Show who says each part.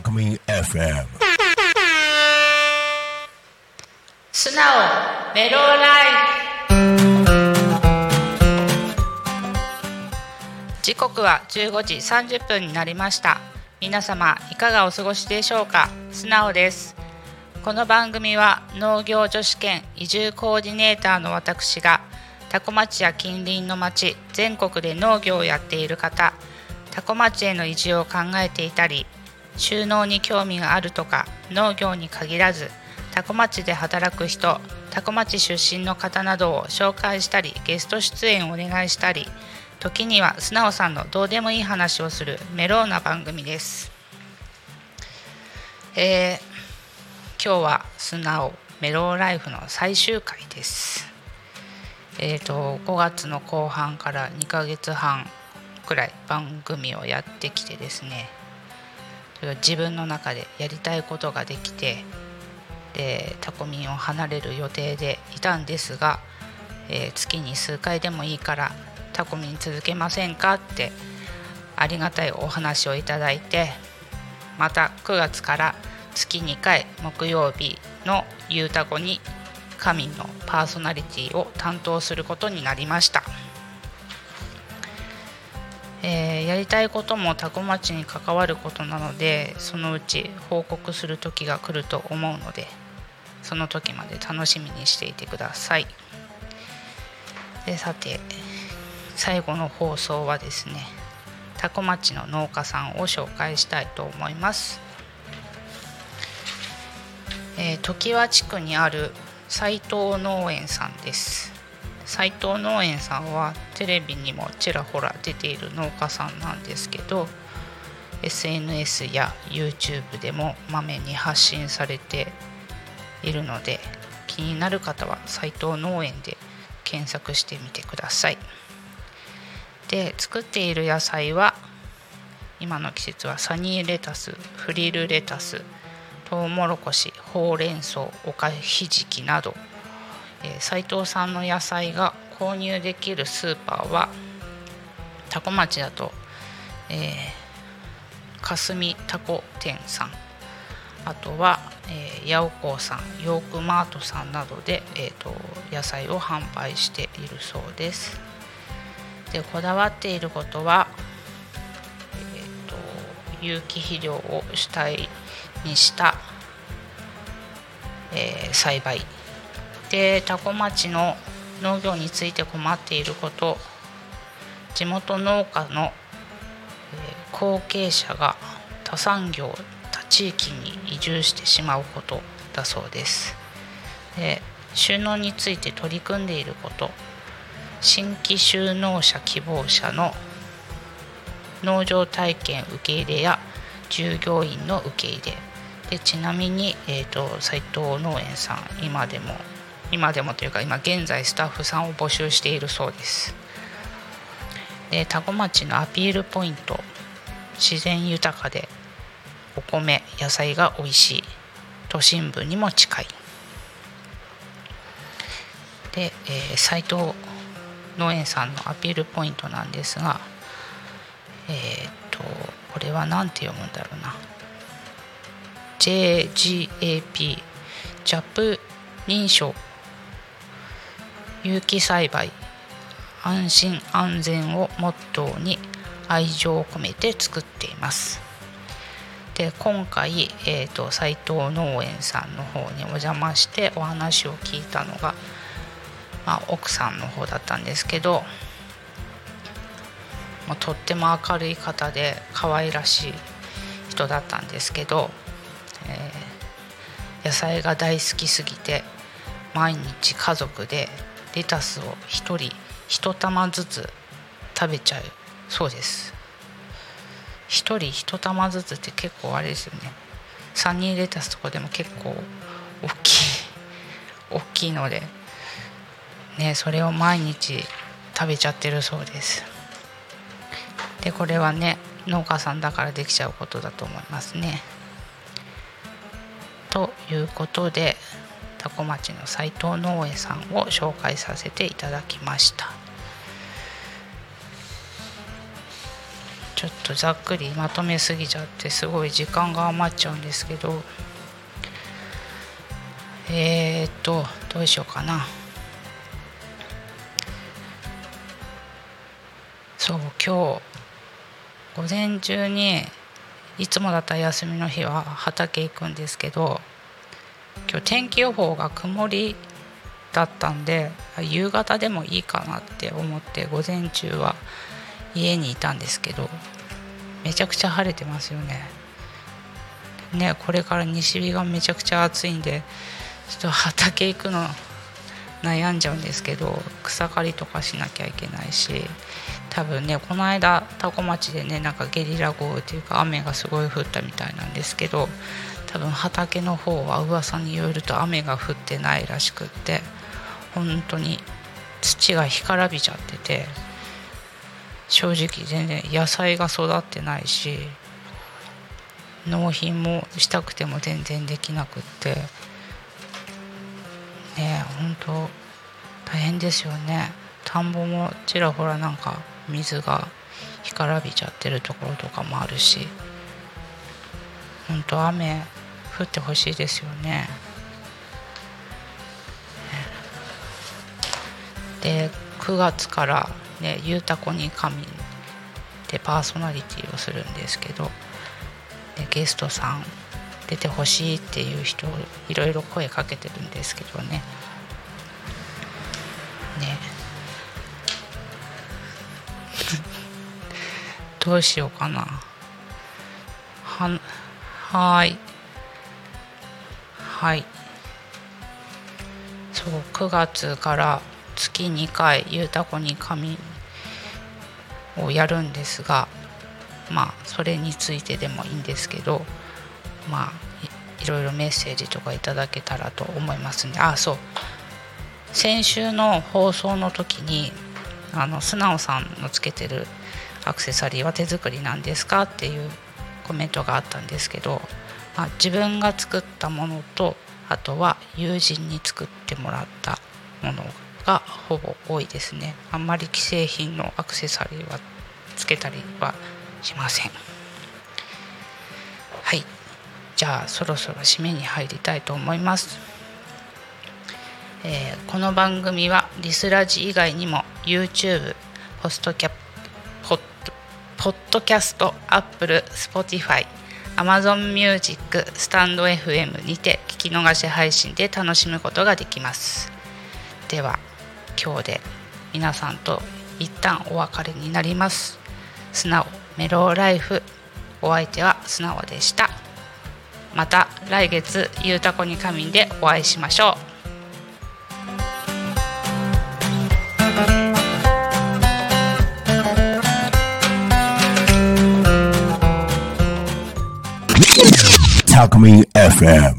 Speaker 1: タクミン FM
Speaker 2: 素直メロライ時刻は15時30分になりました。皆様いかがお過ごしでしょうか？素直です。この番組は農業女子兼移住コーディネーターの私が多古町や近隣の町全国で農業をやっている方多古町への移住を考えていたり収納に興味があるとか農業に限らず多古町で働く人多古町出身の方などを紹介したりゲスト出演をお願いしたり時には素直さんのどうでもいい話をするメローな番組です。えー今日は素直メローライフの最終回です。えー、と5月の後半から2ヶ月半くらい番組をやってきてですね自分の中でやりたいことができてでタコミンを離れる予定でいたんですが、えー月に数回でもいいからタコミン続けませんかってありがたいお話をいただいてまた9月から月2回木曜日の「ゆうたこ」に神のパーソナリティを担当することになりました、えーやりたいことも多古町に関わることなのでそのうち報告する時が来ると思うのでその時まで楽しみにしていてください。でさて最後の放送はですね多古町の農家さんを紹介したいと思います。えー常盤地区にある斉藤農園さんです。斉藤農園さんはテレビにもちらほら出ている農家さんなんですけど SNS や YouTube でもまめに発信されているので気になる方は斉藤農園で検索してみてください。で作っている野菜は今の季節はサニーレタスフリルレタストウモロコシほうれん草おかひじきなど、えー斉藤さんの野菜が購入できるスーパーは多古町だと、えー、霞タコ店さん。あとは、えー、八百光さんヨークマートさんなどで、えー、と野菜を販売しているそうです。でこだわっていることは、えー、と有機肥料を主体にした、えー栽培。で多古町の農業について困っていること。地元農家の、後継者が他産業他地域に移住してしまうことだそうです。で収納について取り組んでいること。新規就農者希望者の農場体験受け入れや従業員の受け入れ。でちなみに、えー、と斉藤農園さん今でも今でもというか今現在スタッフさんを募集しているそうです。で多古町のアピールポイント。自然豊かでお米野菜が美味しい。都心部にも近い。で、えー斉藤農園さんのアピールポイントなんですがえーっとこれは何て読むんだろうな。JGAP ジャップ認証有機栽培安心安全をモットーに愛情を込めて作っています。で今回、えー、と斉藤農園さんの方にお邪魔してお話を聞いたのが、まあ、奥さんの方だったんですけどもうとっても明るい方で可愛らしい人だったんですけど、えー野菜が大好きすぎて毎日家族でレタスを1人1玉ずつ食べちゃうそうです。1人1玉ずつって結構あれですよね。サニーレタスとかでも結構大きい大きいのでねそれを毎日食べちゃってるそうです。でこれはね農家さんだからできちゃうことだと思いますね。ということで多古町の斉藤農園さんを紹介させていただきました。ちょっとざっくりまとめすぎちゃってすごい時間が余っちゃうんですけど。えー、っとどうしようかな。そう今日午前中にいつもだったら休みの日は畑行くんですけど。今日天気予報が曇りだったんで夕方でもいいかなって思って午前中は家にいたんですけどめちゃくちゃ晴れてますよね。ねこれから西日がめちゃくちゃ暑いんでちょっと畑行くの悩んじゃうんですけど草刈りとかしなきゃいけないし多分ねこの間多古町でねなんかゲリラ豪雨というか雨がすごい降ったみたいなんですけど多分畑の方は噂によると雨が降ってないらしくって本当に土が干からびちゃってて正直全然野菜が育ってないし納品もしたくても全然できなくってね本当大変ですよね。田んぼもちらほらなんか水が干からびちゃってるところとかもあるし本当雨降ってほしいですよね。で9月からね「ゆうたこに神」でパーソナリティをするんですけどでゲストさん出てほしいっていう人いろいろ声かけてるんですけどね。ね。どうしようかな。ははい。はい。そう9月から月2回「ゆうたこに神」をやるんですがまあそれについてでもいいんですけどまあいろいろメッセージとかいただけたらと思いますんで。あそう。先週の放送の時にあの素直さんのつけてるアクセサリーは手作りなんですかっていうコメントがあったんですけど、まあ、自分が作ったものとあとは友人に作ってもらったものがほぼ多いですね。あんまり既製品のアクセサリーはつけたりはしません。はい。じゃあそろそろ締めに入りたいと思います、えー、この番組はリスラジ以外にも YouTube ポストキャポッポッドキャストアップル Spotify Amazon Music スタンド FM にて聞き逃し配信で楽しむことができます。では今日で皆さんと一旦お別れになります。素直メローライフお相手は素直でした。また来月ゆうたこに仮眠でお会いしましょう。
Speaker 1: Alchemy FM.